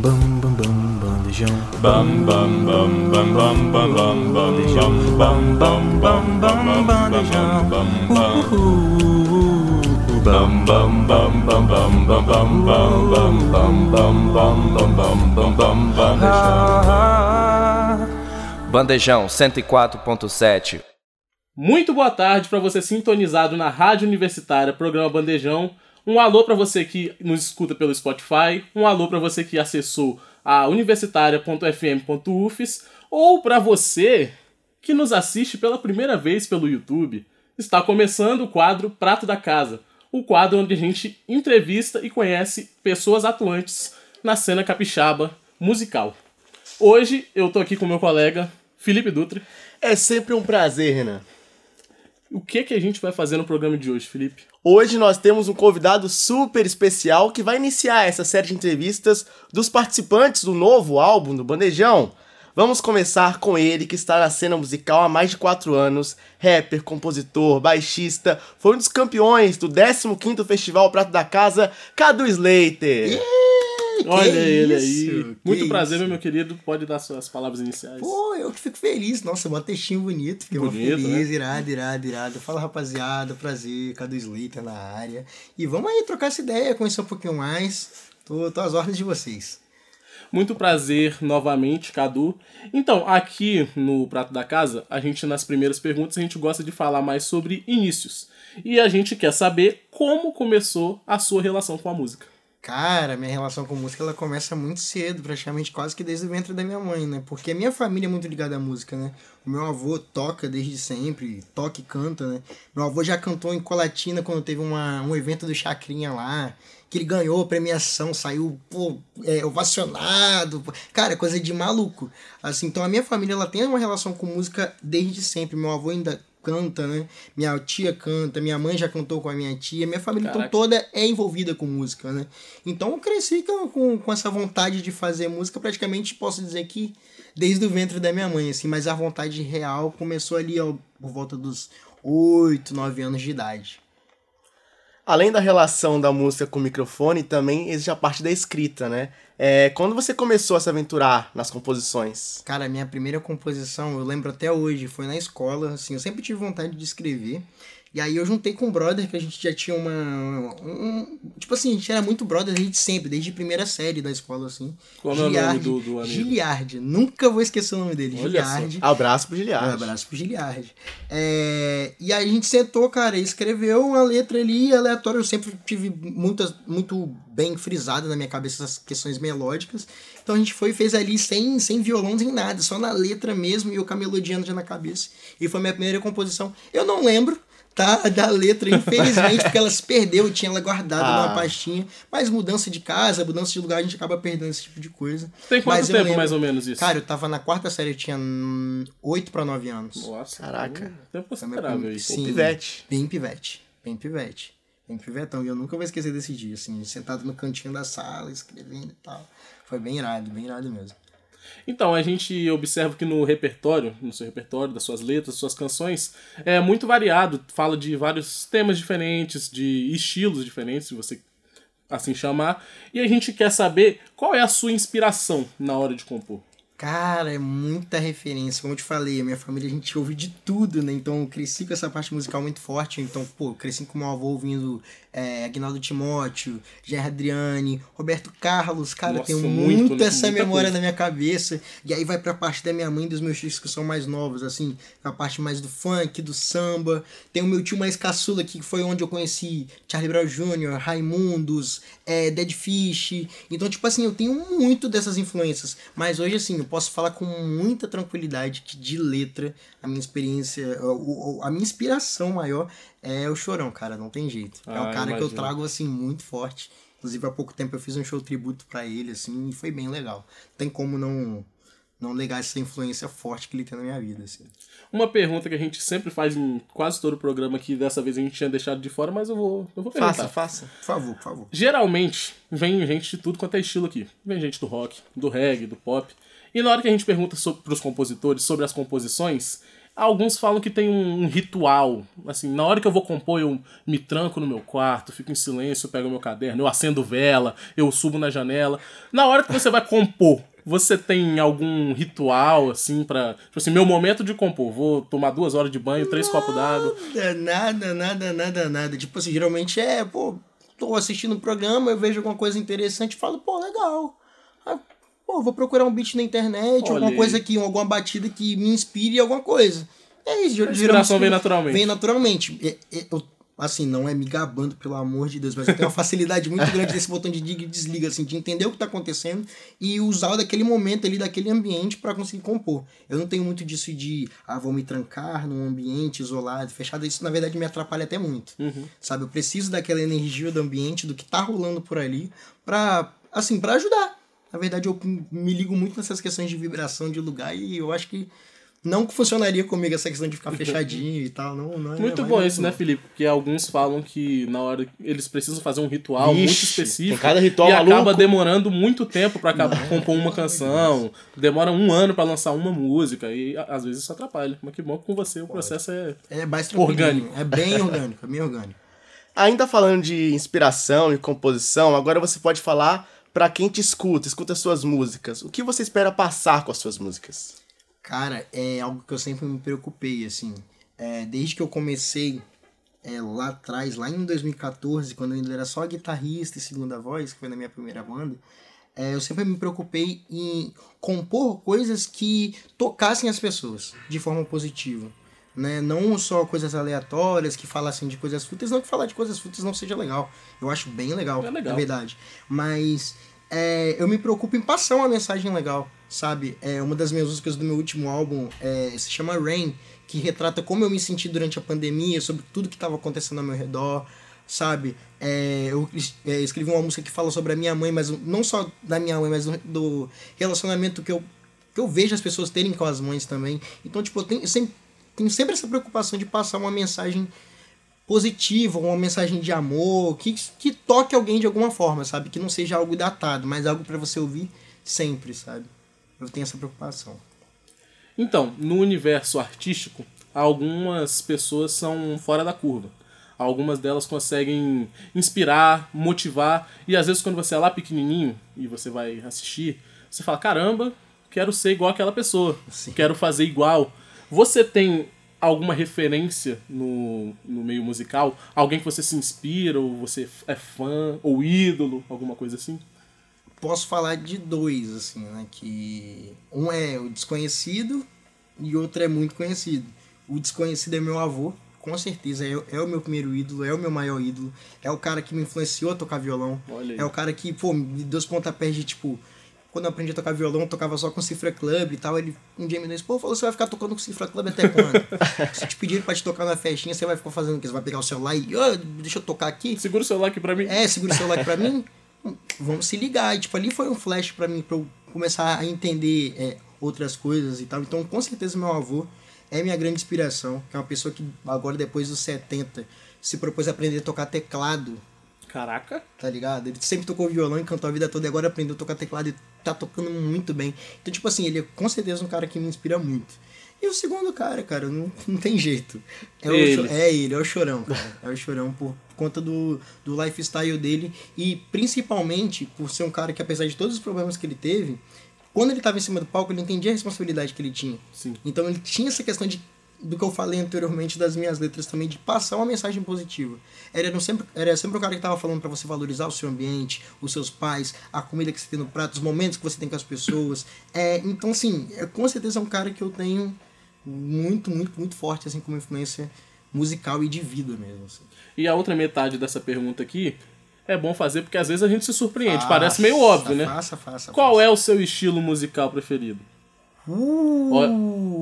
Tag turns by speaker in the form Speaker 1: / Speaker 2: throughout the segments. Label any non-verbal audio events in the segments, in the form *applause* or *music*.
Speaker 1: Bam bam bam bandejão.
Speaker 2: Bam bam bam bam bam bam bam bandejão. Bam bam bam bam bandejão. Bam bam bam bam bam bam bam bam bam bam bam bam bam bam bam bam bandejão.
Speaker 3: Bandejão 104.7.
Speaker 4: Muito boa tarde para você sintonizado na Rádio Universitária, programa Bandejão. Um alô para você que nos escuta pelo Spotify, um alô para você que acessou a universitaria.fm.ufs ou para você que nos assiste pela primeira vez pelo YouTube. Está começando o quadro Prato da Casa, o quadro onde a gente entrevista e conhece pessoas atuantes na cena capixaba musical. Hoje eu tô aqui com meu colega Felipe Dutra.
Speaker 5: É sempre um prazer, Renan.
Speaker 4: O que que a gente vai fazer no programa de hoje, Felipe?
Speaker 5: Hoje nós temos um convidado super especial que vai iniciar essa série de entrevistas dos participantes do novo álbum do Bandejão. Vamos começar com ele, que está na cena musical há mais de 4 anos, rapper, compositor, baixista, foi um dos campeões do 15º Festival Prato da Casa, Cadu Slater.
Speaker 4: Olha
Speaker 6: Que
Speaker 4: ele
Speaker 6: isso,
Speaker 4: aí.
Speaker 6: que
Speaker 4: Muito prazer,
Speaker 6: isso.
Speaker 4: meu querido. Pode dar suas palavras iniciais.
Speaker 6: Pô, eu que fico feliz. Nossa, um textinho bonito. Fiquei mó
Speaker 4: Bonito,
Speaker 6: feliz,
Speaker 4: né?
Speaker 6: irado, irado, irado. Fala, rapaziada. Prazer, Cadu Slater na área. E vamos aí trocar essa ideia, conhecer um pouquinho mais. Tô, tô às ordens de vocês.
Speaker 4: Muito prazer novamente, Cadu. Então, aqui no Prato da Casa, a gente, nas primeiras perguntas, a gente gosta de falar mais sobre inícios. E a gente quer saber como começou a sua relação com a música.
Speaker 6: Cara, minha relação com música ela começa muito cedo, praticamente quase que desde o ventre da minha mãe, né? Porque a minha família é muito ligada à música, né? O meu avô toca desde sempre, toca e canta, né? Meu avô já cantou em Colatina quando teve uma, um evento do Chacrinha lá, que ele ganhou a premiação, saiu, pô, é, ovacionado. pô. Cara, coisa de maluco. Assim, então a minha família ela tem uma relação com música desde sempre. Meu avô ainda canta, né? Minha tia canta, minha mãe já cantou com a minha tia, minha família então toda é envolvida com música, né? Então eu cresci com, com, com essa vontade de fazer música, praticamente posso dizer que desde o ventre da minha mãe, assim, mas a vontade real começou ali ó, por volta dos 8, 9 anos de idade.
Speaker 5: Além da relação da música com o microfone, também existe a parte da escrita, né? É, quando você começou a se aventurar nas composições?
Speaker 6: Cara, minha primeira composição, eu lembro até hoje, foi na escola, assim, eu sempre tive vontade de escrever. E aí eu juntei com um brother que a gente já tinha uma. um- tipo assim, a gente era muito brother desde sempre, desde a primeira série da escola, assim.
Speaker 4: Qual é o nome do- do amigo?
Speaker 6: Giliardi. Nunca vou esquecer o nome dele.
Speaker 4: Olha só.
Speaker 6: Giliardi.
Speaker 5: Abraço pro Giliard.
Speaker 6: abraço pro Giliardi. É, e aí a gente sentou, cara, e escreveu uma letra ali aleatória. Eu sempre tive muitas, muito bem frisada na minha cabeça essas questões melódicas. Então a gente foi e fez ali sem, sem violão, sem nada, só na letra mesmo e eu com a melodia já na cabeça. E foi minha primeira composição. Eu não lembro. Tá, da letra, infelizmente, porque ela se *laughs* perdeu, eu tinha ela guardada
Speaker 5: Ah.
Speaker 6: numa pastinha. Mas mudança de casa, mudança de lugar, a gente acaba perdendo esse tipo de coisa.
Speaker 4: Tem quanto tempo,
Speaker 6: lembro-
Speaker 4: mais ou menos, isso?
Speaker 6: Cara, eu tava na quarta série, eu tinha hum, 8 pra 9 anos.
Speaker 4: Nossa,
Speaker 5: Caraca.
Speaker 4: Tempo considerável aí.
Speaker 6: Sim.
Speaker 5: Pivete.
Speaker 6: Bem pivete. Bem pivete. Bem pivetão. E eu nunca vou esquecer desse dia, assim, sentado no cantinho da sala, escrevendo e tal. Foi bem irado, bem irado mesmo.
Speaker 4: Então, a gente observa que no repertório, no seu repertório, das suas letras, das suas canções, é muito variado. Fala de vários temas diferentes, de estilos diferentes, se você assim chamar. E a gente quer saber qual é a sua inspiração na hora de compor.
Speaker 6: Cara, é muita referência. Como eu te falei, a minha família a gente ouve de tudo, né? Então eu cresci com essa parte musical muito forte. Então, pô, cresci com meu avô ouvindo é, Agnaldo Timóteo, Gerard Adriane, Roberto Carlos. Cara,
Speaker 4: Nossa,
Speaker 6: tenho
Speaker 4: muito,
Speaker 6: muito, essa memória
Speaker 4: coisa.
Speaker 6: na minha cabeça. E aí vai pra parte da minha mãe e dos meus tios que são mais novos, assim, a parte mais do funk, do samba. Tem o meu tio mais caçula, que foi onde eu conheci Charlie Brown Jr., Raimundos, é, Dead Fish. Então, tipo assim, eu tenho muito dessas influências. Mas hoje, assim, posso falar com muita tranquilidade que de letra, a minha experiência, a minha inspiração maior é o Chorão, cara, não tem jeito. é
Speaker 4: Ah,
Speaker 6: um cara que eu
Speaker 4: imagino.
Speaker 6: trago, assim, muito forte. Inclusive, há pouco tempo eu fiz um show tributo pra ele, assim, e foi bem legal. Tem como não não negar essa influência forte que ele tem na minha vida, assim.
Speaker 4: Uma pergunta que a gente sempre faz em quase todo o programa, que dessa vez a gente tinha deixado de fora, mas eu vou, eu vou perguntar.
Speaker 5: Faça, faça.
Speaker 6: Por favor, por favor.
Speaker 4: Geralmente, vem gente de tudo quanto é estilo aqui. Vem gente do rock, do reggae, do pop. E na hora que a gente pergunta para os compositores sobre as composições, Alguns falam que tem um, um ritual. Assim, na hora que eu vou compor, eu me tranco no meu quarto, fico em silêncio, pego meu caderno, eu acendo vela, eu subo na janela. Na hora que você vai compor, você tem algum ritual, assim, pra. Tipo assim, meu momento de compor. Vou tomar duas horas de banho, três copos d'água.
Speaker 6: Nada, nada, nada, nada, nada. Tipo assim, geralmente é, pô, tô assistindo um programa, eu vejo alguma coisa interessante e falo, pô, legal. Ah, pô, vou procurar um beat na internet, alguma coisa aqui, alguma batida que me inspire alguma coisa. É isso,
Speaker 4: A inspiração vem naturalmente.
Speaker 6: Vem naturalmente. É- é- eu- assim, não é me gabando, pelo amor de Deus, mas eu tenho uma facilidade *laughs* muito grande desse botão de liga e desliga, assim, de entender o que tá acontecendo e usar daquele momento ali, daquele ambiente pra conseguir compor. Eu não tenho muito disso de, ah, vou me trancar num ambiente isolado, fechado. Isso, na verdade, me atrapalha até muito. Sabe? Eu preciso daquela energia do ambiente, do que tá rolando por ali, pra, assim, pra ajudar. Na verdade, eu me ligo muito nessas questões de vibração de lugar e eu acho que não que funcionaria comigo essa questão de ficar fechadinho e tal. Não, não é
Speaker 4: Muito bom isso, né. Felipe? Porque alguns falam que na hora eles precisam fazer um ritual muito
Speaker 5: Vixe,
Speaker 4: específico.
Speaker 5: tem cada ritual
Speaker 4: e
Speaker 5: maluco.
Speaker 4: acaba demorando muito tempo pra acabar- compor uma canção. Demora um ano pra lançar uma música. E às vezes isso atrapalha. Mas que bom que com você o processo é.
Speaker 6: É mais.
Speaker 4: Orgânico.
Speaker 6: É bem *laughs* orgânico, é bem orgânico.
Speaker 5: Ainda falando de inspiração e composição, agora você pode falar pra quem te escuta, escuta suas músicas. O que você espera passar com as suas músicas?
Speaker 6: Cara, é algo que eu sempre me preocupei, assim. É, desde que eu comecei é, lá atrás, lá em 2014, quando eu ainda era só guitarrista e segunda voz, que foi na minha primeira banda, é, eu sempre me preocupei em compor coisas que tocassem as pessoas de forma positiva. Né? Não só coisas aleatórias, que falassem de coisas fúteis, não que falar de coisas fúteis não seja legal. Eu acho bem legal,
Speaker 4: É legal.
Speaker 6: na verdade. Mas é, eu me preocupo em passar uma mensagem legal, sabe? É, uma das minhas músicas do meu último álbum é, se chama Rain, que retrata como eu me senti durante a pandemia, sobre tudo que estava acontecendo ao meu redor, sabe? É, eu é, escrevi uma música que fala sobre a minha mãe, mas não só da minha mãe, mas do, do relacionamento que eu, que eu vejo as pessoas terem com as mães também. Então, tipo, eu tenho, eu sempre, tenho sempre essa preocupação de passar uma mensagem positiva, uma mensagem de amor, que, que toque alguém de alguma forma, sabe? Que não seja algo datado, mas algo para você ouvir sempre, sabe? Eu tenho essa preocupação.
Speaker 4: Então, no universo artístico, algumas pessoas são fora da curva. Algumas delas conseguem inspirar, motivar, e às vezes quando você é lá pequenininho e você vai assistir, você fala: caramba, quero ser igual aquela pessoa, quero fazer igual. Você tem alguma referência no, no meio musical? Alguém que você se inspira, ou você é fã, ou ídolo, alguma coisa assim?
Speaker 6: Posso falar de dois, assim, né? Que um é o desconhecido e outro é muito conhecido. O desconhecido é meu avô, com certeza, é, é o meu primeiro ídolo, é o meu maior ídolo. É o cara que me influenciou a tocar violão. É o cara que, pô, me deu os pontapés de, tipo... Quando eu aprendi a tocar violão, eu tocava só com Cifra Club e tal. Ele um dia me disse, pô, falou, você vai ficar tocando com Cifra Club até quando? *laughs* Se te pedirem pra te tocar na festinha, você vai ficar fazendo o quê? Você vai pegar o celular e, "Ô, deixa eu tocar aqui?
Speaker 4: Segura o celular aqui pra mim.
Speaker 6: É, segura o celular aqui pra mim. *laughs* Hum, Vamos se ligar. E, tipo, ali foi um flash pra mim, pra eu começar a entender é, outras coisas e tal. Então, com certeza, meu avô é minha grande inspiração. Que é uma pessoa que, agora, depois dos 70, se propôs a aprender a tocar teclado,
Speaker 4: Caraca.
Speaker 6: tá ligado? Ele sempre tocou violão e cantou a vida toda e agora aprendeu a tocar teclado e tá tocando muito bem. Então, tipo assim, ele é com certeza um cara que me inspira muito. E o segundo cara, cara, não, *laughs* não tem jeito. É, o
Speaker 4: Ele.
Speaker 6: Cho- é ele, é o Chorão, cara. É o Chorão por conta do, do lifestyle dele e principalmente por ser um cara que, apesar de todos os problemas que ele teve, quando ele tava em cima do palco, ele entendia a responsabilidade que ele tinha.
Speaker 4: Sim.
Speaker 6: Então ele tinha essa questão de do que eu falei anteriormente das minhas letras também, de passar uma mensagem positiva. Era sempre, era sempre o cara que tava falando para você valorizar o seu ambiente, os seus pais, a comida que você tem no prato, os momentos que você tem com as pessoas. É, então, assim, é, com certeza é um cara que eu tenho muito, muito, muito forte, assim, como influência musical e de vida mesmo. Assim.
Speaker 4: E a outra metade dessa pergunta aqui é bom fazer porque às vezes a gente se surpreende.
Speaker 6: Faça,
Speaker 4: Parece meio óbvio, né?
Speaker 6: Faça, faça.
Speaker 4: Qual é o seu estilo musical preferido?
Speaker 6: Uh!
Speaker 4: Olha,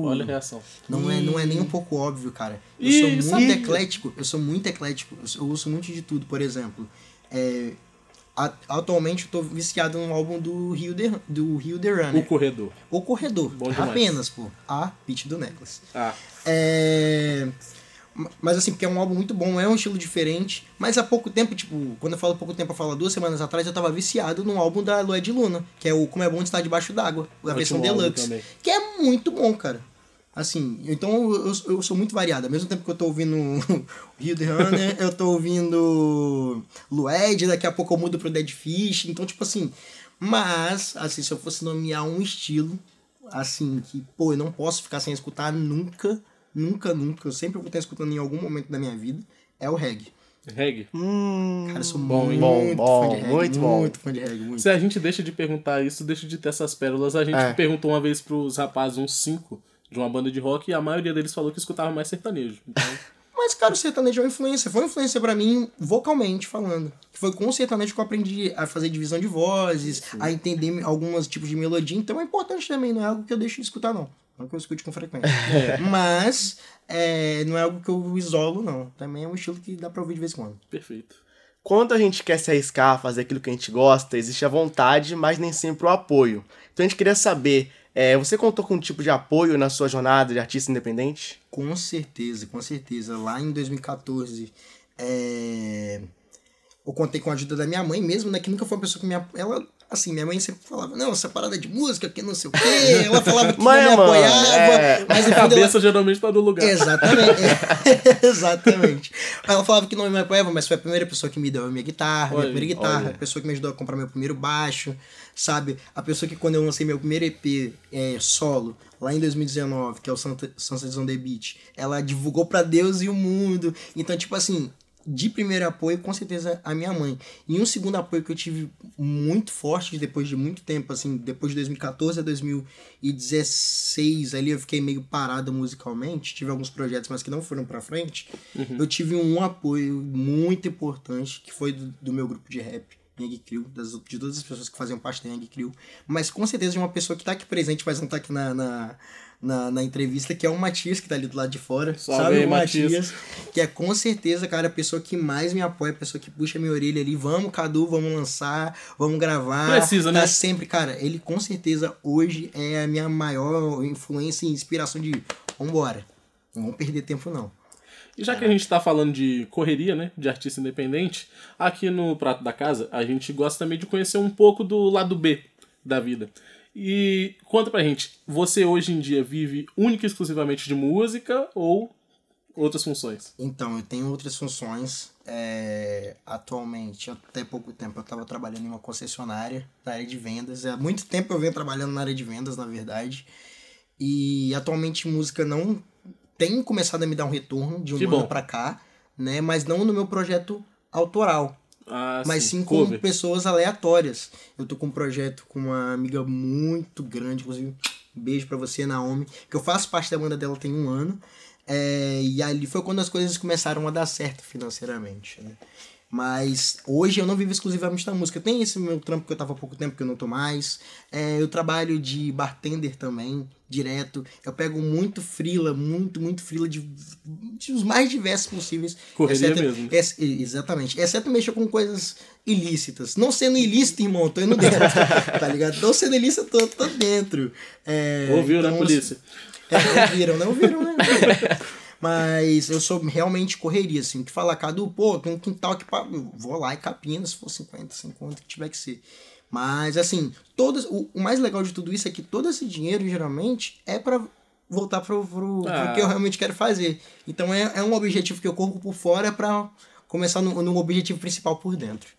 Speaker 4: olha a reação.
Speaker 6: Não é, não é nem um pouco óbvio, cara. Eu sou
Speaker 4: Ih,
Speaker 6: muito
Speaker 4: sabia.
Speaker 6: eclético, eu sou muito eclético, eu, sou- eu ouço muito de tudo, por exemplo. É, a- atualmente eu tô viciado num álbum do Rio de, do Rio de
Speaker 4: O
Speaker 6: Runner.
Speaker 4: corredor.
Speaker 6: O Corredor.
Speaker 4: Bom demais.
Speaker 6: Apenas, pô. A Pitch do Necklace.
Speaker 4: Ah,
Speaker 6: É... Mas assim, porque é um álbum muito bom, é um estilo diferente. Mas há pouco tempo, tipo, quando eu falo pouco tempo, eu falo duas semanas atrás, eu tava viciado num álbum da Lué de Luna, que é o Como é Bom de Estar Debaixo d'Água, a versão deluxe. Que é muito bom, cara. Assim, então eu, eu sou muito variado. Ao mesmo tempo que eu tô ouvindo *laughs* Rio de Runner, eu tô ouvindo Lued, daqui a pouco eu mudo pro Dead Fish. Então, tipo assim. Mas, assim, se eu fosse nomear um estilo, assim, que, pô, eu não posso ficar sem escutar nunca, nunca, nunca. Eu sempre vou estar escutando em algum momento da minha vida, é o reggae.
Speaker 4: Reggae.
Speaker 5: Hum,
Speaker 6: Cara, eu sou
Speaker 4: Bom,
Speaker 6: muito
Speaker 5: Bom,
Speaker 6: fã
Speaker 5: bom,
Speaker 6: de reggae.
Speaker 5: muito bom.
Speaker 6: Muito fã de reggae, muito.
Speaker 4: Se a gente deixa de perguntar isso, deixa de ter essas pérolas. A gente
Speaker 5: É.
Speaker 4: perguntou uma vez pros rapazes, uns cinco, de uma banda de rock, e a maioria deles falou que escutava mais sertanejo. Então, *laughs*
Speaker 6: Mas, cara, o sertanejo é uma influência. Foi uma influência pra mim, vocalmente falando. Que foi com o sertanejo que eu aprendi a fazer divisão de vozes, a entender alguns tipos de melodia. Então é importante também, não é algo que eu deixo de escutar, não. Não que eu escute com frequência. *laughs* Mas é, não é algo que eu isolo, não. Também é um estilo que dá pra ouvir de vez em quando.
Speaker 4: perfeito.
Speaker 5: Quando a gente quer se arriscar, fazer aquilo que a gente gosta, existe a vontade, mas nem sempre o apoio. Então a gente queria saber, é, você contou com um tipo de apoio na sua jornada de artista independente?
Speaker 6: Com certeza, com certeza. Lá em 2014, é, eu contei com a ajuda da minha mãe mesmo, né? Que nunca foi uma pessoa que me... ap- Ela, assim, minha mãe sempre falava, não, essa parada de música, que não sei o quê. Ela falava que
Speaker 5: Mãe,
Speaker 6: não me apoiava.
Speaker 5: é.
Speaker 6: Mas
Speaker 4: A
Speaker 6: fundo ela-
Speaker 4: cabeça geralmente tá no lugar.
Speaker 6: Exatamente. Exatamente. Ela falava que não me apoiava, mas foi a primeira pessoa que me deu a minha guitarra, minha
Speaker 4: Olha,
Speaker 6: primeira guitarra,
Speaker 5: olha.
Speaker 6: a pessoa que me ajudou a comprar meu primeiro baixo, sabe? A pessoa que quando eu lancei meu primeiro EP é, solo, lá em 2019, que é o Santa- on the Beach, ela divulgou pra Deus e o mundo. Então, tipo assim, de primeiro apoio, com certeza, a minha mãe. E um segundo apoio que eu tive muito forte depois de muito tempo, assim, depois de 2014 a 2016, ali eu fiquei meio parado musicalmente, tive alguns projetos, mas que não foram pra frente. Eu tive um apoio muito importante, que foi do, do meu grupo de rap. Yang Crew, das, de todas as pessoas que faziam parte da Yang Crew, mas com certeza de uma pessoa que tá aqui presente, mas não tá aqui na, na, na, na entrevista, que é o Matias, que tá ali do lado de fora.
Speaker 4: Salve
Speaker 6: sabe
Speaker 4: aí,
Speaker 6: o
Speaker 4: Matias.
Speaker 6: Matias? Que é com certeza, cara, a pessoa que mais me apoia, a pessoa que puxa minha orelha ali. Vamos, Cadu, vamos lançar, vamos gravar.
Speaker 4: Precisa, né?
Speaker 6: Tá sempre, cara, ele com certeza hoje é a minha maior influência e inspiração de vambora. Não vamos perder tempo, não.
Speaker 4: E já que a gente tá falando de correria, né, de artista independente, aqui no Prato da Casa, a gente gosta também de conhecer um pouco do lado B da vida. E conta pra gente, você hoje em dia vive única e exclusivamente de música ou outras funções?
Speaker 6: Então, eu tenho outras funções. É, atualmente, até pouco tempo, eu estava trabalhando em uma concessionária da área de vendas. Há muito tempo eu venho trabalhando na área de vendas, na verdade. E atualmente música não tem começado a me dar um retorno de um
Speaker 4: Que
Speaker 6: ano pra cá, né? Mas não no meu projeto autoral.
Speaker 4: Ah,
Speaker 6: mas sim com
Speaker 4: cover.
Speaker 6: pessoas aleatórias. Eu tô com um projeto com uma amiga muito grande, inclusive, um beijo pra você, Naomi, que eu faço parte da banda dela tem um ano. É, e ali foi quando as coisas começaram a dar certo financeiramente, né? Mas hoje eu não vivo exclusivamente da música. Tem esse meu trampo que eu tava há pouco tempo que eu não tô mais. É, eu trabalho de bartender também, direto. Eu pego muito frila, muito, muito frila de, de os mais diversos possíveis.
Speaker 4: Correria
Speaker 6: Exceto-
Speaker 4: mesmo.
Speaker 6: Ex- exatamente. Exceto mexer com coisas ilícitas. Não sendo ilícito, irmão, tô indo dentro. *laughs* tá ligado? Não sendo ilícito, tô, tô dentro. É,
Speaker 4: Ouviu, né,
Speaker 6: então,
Speaker 4: polícia?
Speaker 6: é, ouviram, não ouviram, né? *laughs* Mas eu sou realmente correria, assim. Que falar, Cadu, pô, tem um quintal aqui pra. eu Vou lá e capina, se for 50, 50, que tiver que ser. Mas, assim, todas, o, o mais legal de tudo isso é que todo esse dinheiro, geralmente, é pra voltar pro, pro, pro
Speaker 4: Ah.
Speaker 6: que eu realmente quero fazer. Então é, é um objetivo que eu corro por fora pra começar no, no objetivo principal por dentro.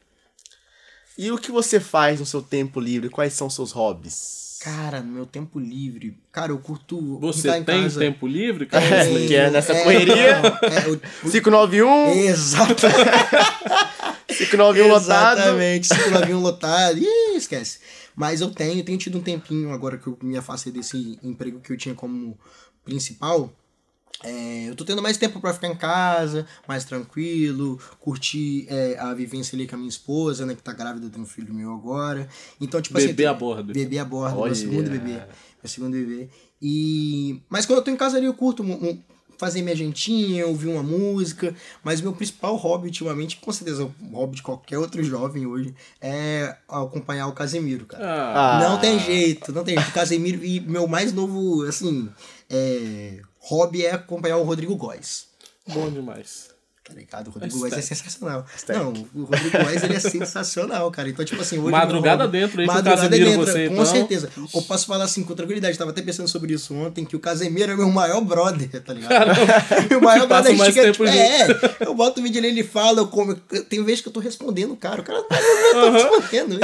Speaker 5: E o que você faz no seu tempo livre? Quais são seus hobbies?
Speaker 6: Cara, no meu tempo livre. Cara, eu curto.
Speaker 4: Você tem
Speaker 6: casa.
Speaker 4: tempo livre? cara?
Speaker 5: É, que é nessa correria.
Speaker 6: não, é, o-
Speaker 5: 591,
Speaker 6: Exato. *laughs*
Speaker 5: 591 lotado.
Speaker 6: Exatamente, 591 lotado. Ih, esquece. Mas eu tenho, tenho tido um tempinho agora que eu me afastei desse emprego que eu tinha como principal. É, eu tô tendo mais tempo pra ficar em casa, mais tranquilo, curtir é, a vivência ali com a minha esposa, né, que tá grávida, tem um filho meu agora. Então, tipo
Speaker 4: Bebê
Speaker 6: assim.
Speaker 4: a bordo.
Speaker 6: Bebê a bordo,
Speaker 5: Olha.
Speaker 6: meu segundo bebê. Meu segundo bebê. E... Mas quando eu tô em casa ali, eu curto um- um- fazer minha jantinha, ouvir uma música. Mas meu principal hobby ultimamente, com certeza o hobby de qualquer outro jovem hoje, é acompanhar o Casemiro, cara.
Speaker 4: Ah.
Speaker 6: Não tem jeito, não tem jeito. O Casemiro e meu mais novo, assim, é, hobby é acompanhar o Rodrigo Góes.
Speaker 4: bom demais.
Speaker 6: Tá ligado? O Rodrigo
Speaker 4: Mas
Speaker 6: Wes é
Speaker 4: tá-
Speaker 6: sensacional. Não, o Rodrigo Wes ele é sensacional, cara. Então, tipo assim, hoje.
Speaker 4: Madrugada dentro aí o
Speaker 6: Madrugada dentro,
Speaker 4: você,
Speaker 6: Com
Speaker 4: então.
Speaker 6: certeza. Eu posso falar assim com tranquilidade. Tava até pensando sobre isso ontem, que o Casemiro é meu maior brother, tá ligado? *laughs* Meu maior
Speaker 4: Que passa
Speaker 6: brother tipo, é, eu boto o vídeo ali, ele fala, eu como. Tem vezes que eu tô respondendo o cara. O cara tá tô respondendo.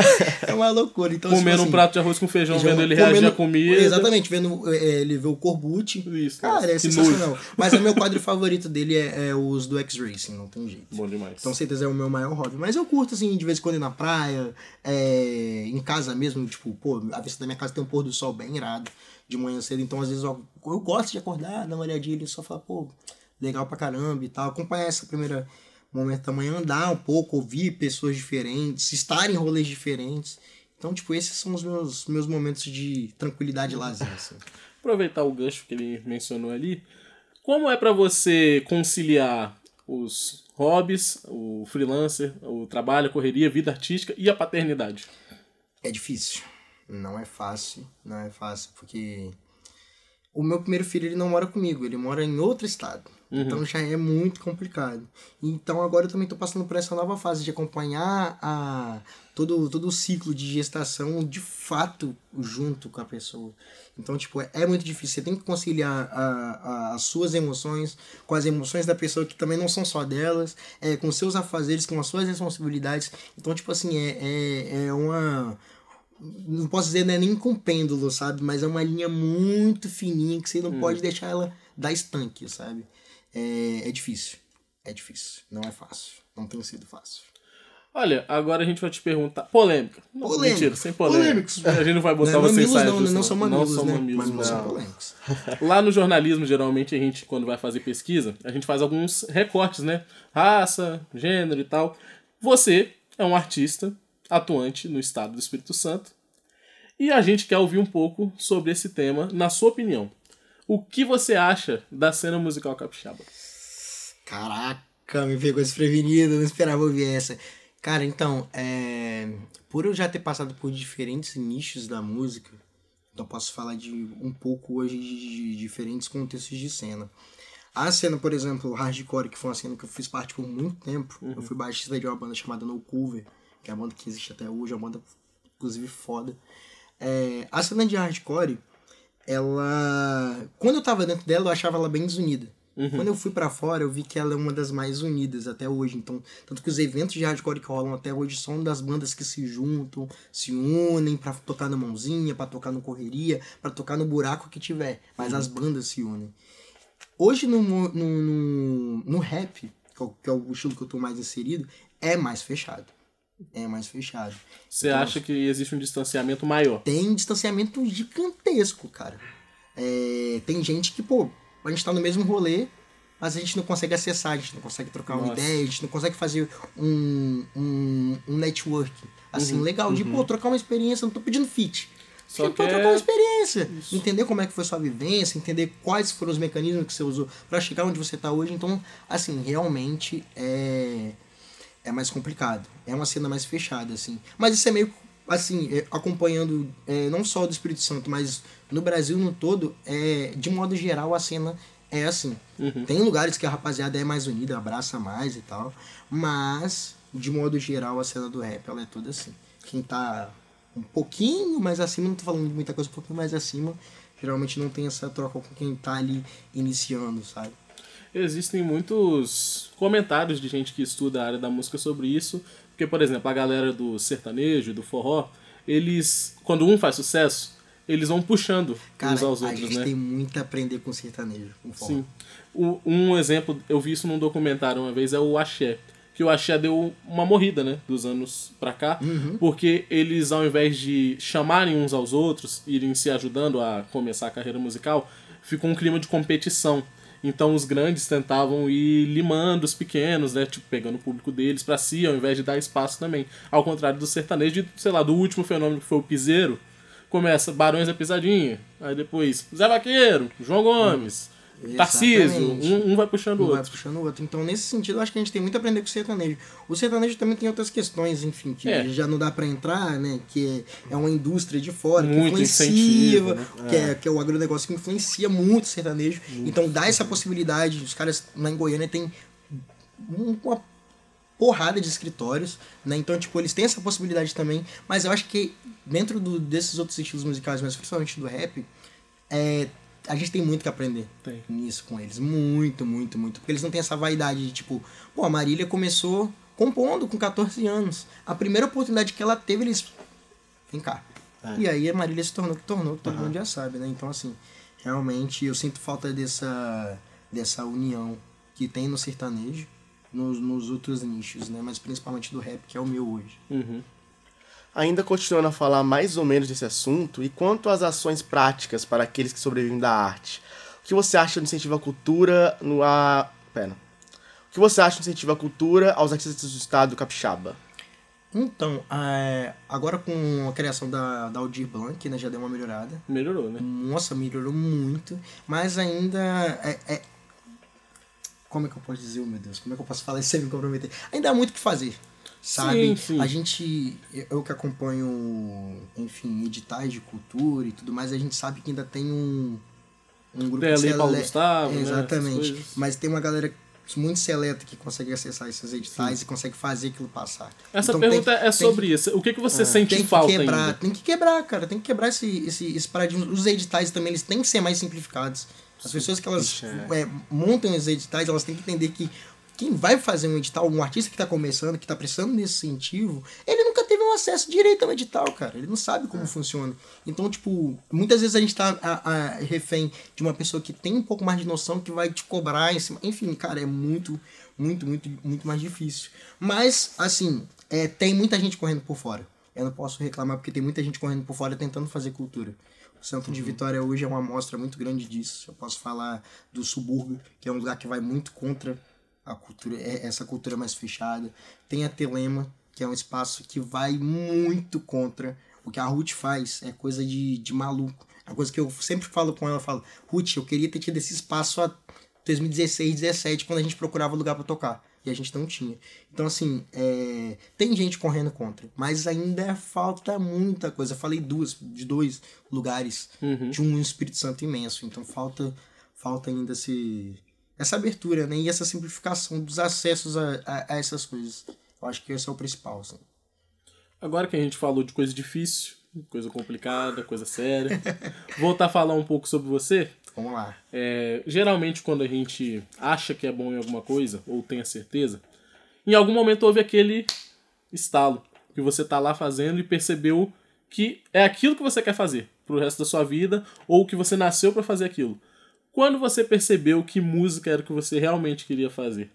Speaker 6: É uma loucura. Então, tipo
Speaker 4: Comendo um
Speaker 6: assim,
Speaker 4: prato de arroz com feijão,
Speaker 6: feijão,
Speaker 4: vendo ele
Speaker 6: comendo-
Speaker 4: reagir à comida.
Speaker 6: Exatamente, vendo é, ele ver o Corbucci.
Speaker 4: Isso,
Speaker 6: Cara, é sensacional. Mas o meu quadro favorito dele é, é os do X-Racing, não tem jeito.
Speaker 4: Bom demais.
Speaker 6: Então, certeza é o meu maior hobby. Mas eu curto, assim, de vez em quando ir na praia, é, em casa mesmo, tipo, pô, a vista da minha casa tem um pôr do sol bem irado de manhã cedo. Então, às vezes, eu, eu gosto de acordar, dar uma olhadinha ali, só falar, pô, legal pra caramba e tal. Acompanhar essa primeira momento da manhã, andar um pouco, ouvir pessoas diferentes, estar em rolês diferentes. Então, tipo, esses são os meus, meus momentos de tranquilidade e lazer, assim. *laughs*
Speaker 4: aproveitar o gancho que ele mencionou ali. Como é pra você conciliar os hobbies, o freelancer, o trabalho, a correria, a vida artística e a paternidade?
Speaker 6: É difícil. Não é fácil. Não é fácil, porque o meu primeiro filho ele não mora comigo, ele mora em outro estado. Então já é muito complicado. Então agora eu também tô passando por essa nova fase de acompanhar a todo, todo o ciclo de gestação de fato junto com a pessoa. Então, tipo, é, é muito difícil. Você tem que conciliar a, a- as suas emoções com as emoções da pessoa que também não são só delas, é, com seus afazeres, com as suas responsabilidades. Então, tipo assim, é, é, é uma não posso dizer né, nem com pêndulo, sabe? Mas é uma linha muito fininha que você não pode deixar ela dar estanque, sabe? É, é difícil. É difícil. Não é fácil. Não tem sido fácil.
Speaker 4: Olha, agora a gente vai te perguntar. Polêmica. Não,
Speaker 6: Polêmica.
Speaker 4: Mentira, sem polêmica.
Speaker 6: Polêmicos.
Speaker 4: A gente não vai botar
Speaker 6: não,
Speaker 4: você em
Speaker 6: mamilos não,
Speaker 4: justa,
Speaker 6: não são mamilos,
Speaker 4: Não são
Speaker 6: né?
Speaker 4: mamilos,
Speaker 6: são
Speaker 4: não.
Speaker 6: polêmicos. *laughs*
Speaker 4: Lá no jornalismo, geralmente, a gente, quando vai fazer pesquisa, a gente faz alguns recortes, né? Raça, gênero e tal. Você é um artista atuante no estado do Espírito Santo. E a gente quer ouvir um pouco sobre esse tema, na sua opinião. O que você acha da cena musical capixaba?
Speaker 6: Caraca, me pegou desprevenido, não esperava ouvir essa. Cara, então, é... por eu já ter passado por diferentes nichos da música, então posso falar de um pouco hoje de, diferentes contextos de cena. A cena, por exemplo, hardcore, que foi uma cena que eu fiz parte por muito tempo. Eu fui baixista de uma banda chamada No Cover, que é a banda que existe até hoje, é uma banda inclusive foda. É, a cena de hardcore, ela. Quando eu tava dentro dela, eu achava ela bem desunida. Quando eu fui pra fora, eu vi que ela é uma das mais unidas até hoje. Então, tanto que os eventos de hardcore que rolam até hoje são das bandas que se juntam, se unem pra tocar na mãozinha, pra tocar no correria, pra tocar no buraco que tiver. Mas as bandas se unem. Hoje no, no, no, no rap, que é, o, que é o estilo que eu tô mais inserido, é mais fechado. É mais fechado.
Speaker 4: Você acha que existe um distanciamento maior?
Speaker 6: Tem distanciamento gigantesco, cara. É, tem gente que, pô, a gente tá no mesmo rolê, mas a gente não consegue acessar, a gente não consegue trocar uma
Speaker 4: Nossa.
Speaker 6: ideia, a gente não consegue fazer um, um, um networking, assim, legal, de, pô, trocar uma experiência, não tô pedindo fit.
Speaker 4: Só
Speaker 6: Só
Speaker 4: que é-
Speaker 6: trocar uma experiência. Entender como é que foi sua vivência, entender quais foram os mecanismos que você usou pra chegar onde você tá hoje. Então, assim, realmente é, é mais complicado. É uma cena mais fechada, assim. Mas isso é meio, assim, é, acompanhando é, não só do Espírito Santo, mas no Brasil no todo, é, de modo geral, a cena é assim. Tem lugares que a rapaziada é mais unida, abraça mais e tal. Mas, de modo geral, a cena do rap, ela é toda assim. Quem tá um pouquinho mais acima, não tô falando de muita coisa, um pouquinho mais acima, geralmente não tem essa troca com quem tá ali iniciando, sabe?
Speaker 4: Existem muitos comentários de gente que estuda a área da música sobre isso. Porque, por exemplo, a galera do sertanejo, do forró, eles, quando um faz sucesso, eles vão puxando
Speaker 6: Cara,
Speaker 4: uns aos
Speaker 6: a
Speaker 4: outros,
Speaker 6: gente
Speaker 4: né?
Speaker 6: tem muito a aprender com sertanejo, com forró.
Speaker 4: Sim. O- um exemplo, eu vi isso num documentário uma vez, é o Axé. Que o Axé deu uma morrida, né? Dos anos pra cá. Porque eles, ao invés de chamarem uns aos outros, irem se ajudando a começar a carreira musical, ficou um clima de competição. Então os grandes tentavam ir limando os pequenos, né? Tipo, pegando o público deles pra si, ao invés de dar espaço também. Ao contrário do sertanejo, de, sei lá, do último fenômeno que foi o piseiro, começa Barões da Pisadinha, aí depois Zé Vaqueiro, João Gomes, Tarcísio, um, um vai puxando o
Speaker 6: Um vai
Speaker 4: outro.
Speaker 6: puxando o outro. Então, nesse sentido, eu acho que a gente tem muito a aprender com o sertanejo. O sertanejo também tem outras questões, enfim, que
Speaker 4: É.
Speaker 6: já não dá pra entrar, né? Que é, é uma indústria de fora, que
Speaker 4: Muito
Speaker 6: influencia,
Speaker 4: incentivo, né?
Speaker 6: que, é. que é o agronegócio que influencia muito o sertanejo. Então, dá essa possibilidade. Os caras lá em Goiânia tem um- uma porrada de escritórios, né? Então, tipo, eles têm essa possibilidade também, mas eu acho que dentro do- desses outros estilos musicais, mas principalmente do rap, é, a gente tem muito que aprender
Speaker 4: Tem.
Speaker 6: nisso com eles. Muito, muito, muito. Porque eles não têm essa vaidade de, tipo, pô, a Marília começou compondo com 14 anos. A primeira oportunidade que ela teve, eles. Vem cá.
Speaker 5: É.
Speaker 6: E aí a Marília se tornou que tornou, que todo mundo já sabe, né? Então, assim, realmente eu sinto falta dessa, dessa união que tem no sertanejo, nos, nos outros nichos, né? Mas principalmente do rap, que é o meu hoje.
Speaker 4: Uhum.
Speaker 5: Ainda continuando a falar mais ou menos desse assunto, e quanto às ações práticas para aqueles que sobrevivem da arte, o que você acha do incentivo à cultura no a... Pera. O que você acha do incentivo à cultura aos artistas do estado capixaba?
Speaker 6: Então, é, agora com a criação da, da Aldir Blanc, né? Já deu uma melhorada.
Speaker 4: Melhorou, né?
Speaker 6: Nossa, melhorou muito, mas ainda é, é- Como é que eu posso dizer, oh, meu Deus? Como é que eu posso falar isso sem me comprometer? Ainda há muito o que fazer, sabe?
Speaker 4: Sim, sim.
Speaker 6: A gente, eu que acompanho, enfim, editais de cultura e tudo mais, a gente sabe que ainda tem um, um grupo
Speaker 4: Lei
Speaker 6: sele-
Speaker 4: Paulo Gustavo,
Speaker 6: É,
Speaker 4: né,
Speaker 6: Exatamente.
Speaker 4: coisas.
Speaker 6: mas tem uma galera muito seleta que consegue acessar esses editais e consegue fazer aquilo passar.
Speaker 4: Essa
Speaker 6: Então,
Speaker 4: pergunta é sobre isso. O que, que você sente
Speaker 6: tem que
Speaker 4: falta
Speaker 6: quebrar,
Speaker 4: ainda?
Speaker 6: tem que quebrar, cara, tem que quebrar esse, esse, esse paradigma. Os editais também, eles têm que ser mais simplificados. As pessoas que elas
Speaker 5: Ixi,
Speaker 6: é, montam os editais, elas têm que entender que quem vai fazer um edital, um artista que está começando, que está precisando desse incentivo, ele nunca teve um acesso direito ao edital, cara. Ele não sabe como funciona. Então, tipo, muitas vezes a gente tá a, a, refém de uma pessoa que tem um pouco mais de noção, que vai te cobrar em cima. Enfim, cara, é muito, muito, muito, muito mais difícil. Mas, assim, é, tem muita gente correndo por fora. Eu não posso reclamar porque tem muita gente correndo por fora tentando fazer cultura. O Centro de Vitória hoje é uma amostra muito grande disso. Eu posso falar do subúrbio, que é um lugar que vai muito contra a cultura, é- essa cultura mais fechada. Tem a Telema, que é um espaço que vai muito contra o que a Ruth faz. É coisa de, de maluco. É uma coisa que eu sempre falo com ela, eu falo, Ruth, eu queria ter tido esse espaço há 2016, 17, quando a gente procurava lugar para tocar. E a gente não tinha. Então, assim, é, tem gente correndo contra. Mas ainda falta muita coisa. Eu falei duas, de dois lugares de um Espírito Santo imenso. Então falta, falta ainda esse, essa abertura, né? E essa simplificação dos acessos a, a, a essas coisas. Eu acho que esse é o principal, assim.
Speaker 4: Agora que a gente falou de coisa difícil, coisa complicada, coisa séria, *laughs* voltar a falar um pouco sobre você.
Speaker 6: Vamos lá.
Speaker 4: É, geralmente, quando a gente acha que é bom em alguma coisa, ou tem a certeza, em algum momento houve aquele estalo que você tá lá fazendo e percebeu que é aquilo que você quer fazer pro resto da sua vida, ou que você nasceu para fazer aquilo. Quando você percebeu que música era o que você realmente queria fazer?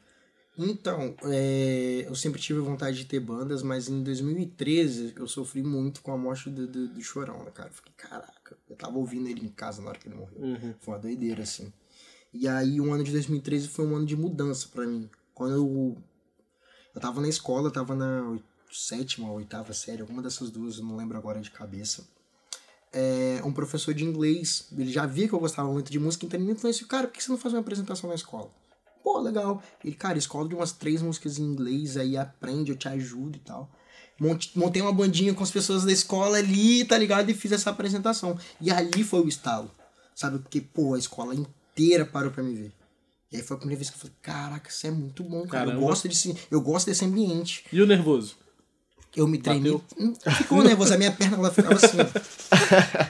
Speaker 6: Então, é, eu sempre tive vontade de ter bandas, mas em 2013 eu sofri muito com a morte do, do, do Chorão, né, cara? Eu fiquei, caraca, eu tava ouvindo ele em casa na hora que ele morreu. Foi uma doideira, assim. E aí o ano de 2013 foi um ano de mudança pra mim. Quando eu, eu tava na escola, tava na sétima ou oitava série, alguma dessas duas, eu não lembro agora de cabeça. É, um professor de inglês, ele já via que eu gostava muito de música, então ele me influenciou, cara, por que você não faz uma apresentação na escola? Pô, legal. Ele, cara, escola de umas três músicas em inglês, aí aprende, eu te ajudo e tal. Monte- Montei uma bandinha com as pessoas da escola ali, tá ligado? E fiz essa apresentação. E ali foi o estalo, sabe? Porque, pô, a escola inteira parou pra me ver. E aí foi a primeira vez que eu falei, caraca, isso é muito bom, cara. Eu gosto, desse, eu gosto desse ambiente.
Speaker 4: E o nervoso?
Speaker 6: Eu me tremi.
Speaker 4: Bateu?
Speaker 6: Hum, Ficou nervoso, a minha perna ela ficava assim.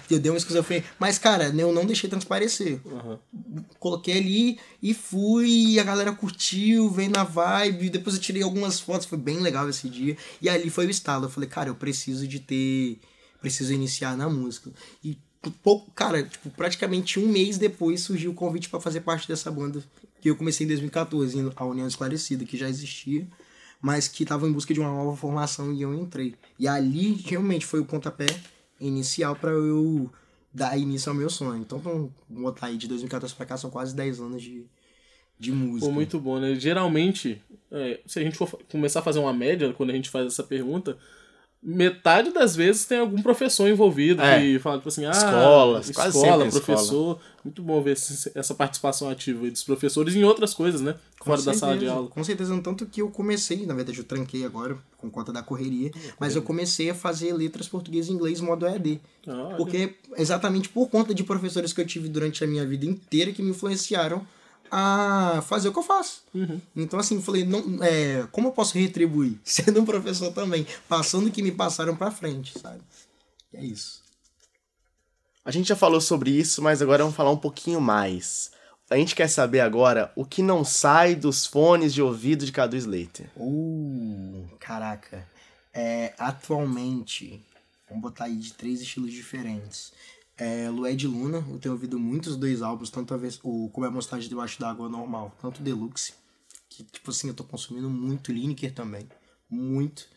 Speaker 6: eu dei uma esquizofrenia. Mas, cara, eu não deixei transparecer. Coloquei ali e fui, a galera curtiu, veio na vibe. Depois eu tirei algumas fotos, foi bem legal esse dia. E ali foi o estalo. Eu falei, cara, eu preciso de ter. Preciso iniciar na música. E pouco, cara, tipo, praticamente um mês depois surgiu o convite pra fazer parte dessa banda. Que eu comecei em 2014, a União Esclarecida, que já existia mas que tava em busca de uma nova formação e eu entrei. E ali realmente foi o pontapé inicial para eu dar início ao meu sonho. Então, vamos botar aí de 2014 pra cá, são quase 10 anos de, de música.
Speaker 4: Pô, muito bom, né? Geralmente, é, se a gente for começar a fazer uma média quando a gente faz essa pergunta, metade das vezes tem algum professor envolvido
Speaker 5: É.
Speaker 4: que fala, tipo assim, ah,
Speaker 5: Escolas, quase
Speaker 4: escola, professor. Muito bom ver essa participação ativa aí dos professores em outras coisas, né?
Speaker 6: Com
Speaker 4: Fora da sala de
Speaker 6: certeza,
Speaker 4: aula.
Speaker 6: Com certeza, no tanto que eu comecei, na verdade eu tranquei agora, por conta da correria, mas eu comecei a fazer letras português e inglês modo EAD.
Speaker 4: Ah,
Speaker 6: Porque exatamente por conta de professores que eu tive durante a minha vida inteira que me influenciaram a fazer o que eu faço. Então, assim, eu falei, não, é, como eu posso retribuir? *laughs* Sendo um professor também, passando o que me passaram pra frente, sabe? E é isso.
Speaker 5: A gente já falou sobre isso, mas agora vamos falar um pouquinho mais. A gente quer saber agora o que não sai dos fones de ouvido de Cadu Slater.
Speaker 6: Uh, caraca. É, atualmente, vamos botar aí de três estilos diferentes. É, Lué de Luna, eu tenho ouvido muitos dois álbuns, tanto a vez, o Como é a Mostagem Debaixo d'Água normal, tanto o Deluxe, que tipo assim, eu tô consumindo muito Lineker também, muito.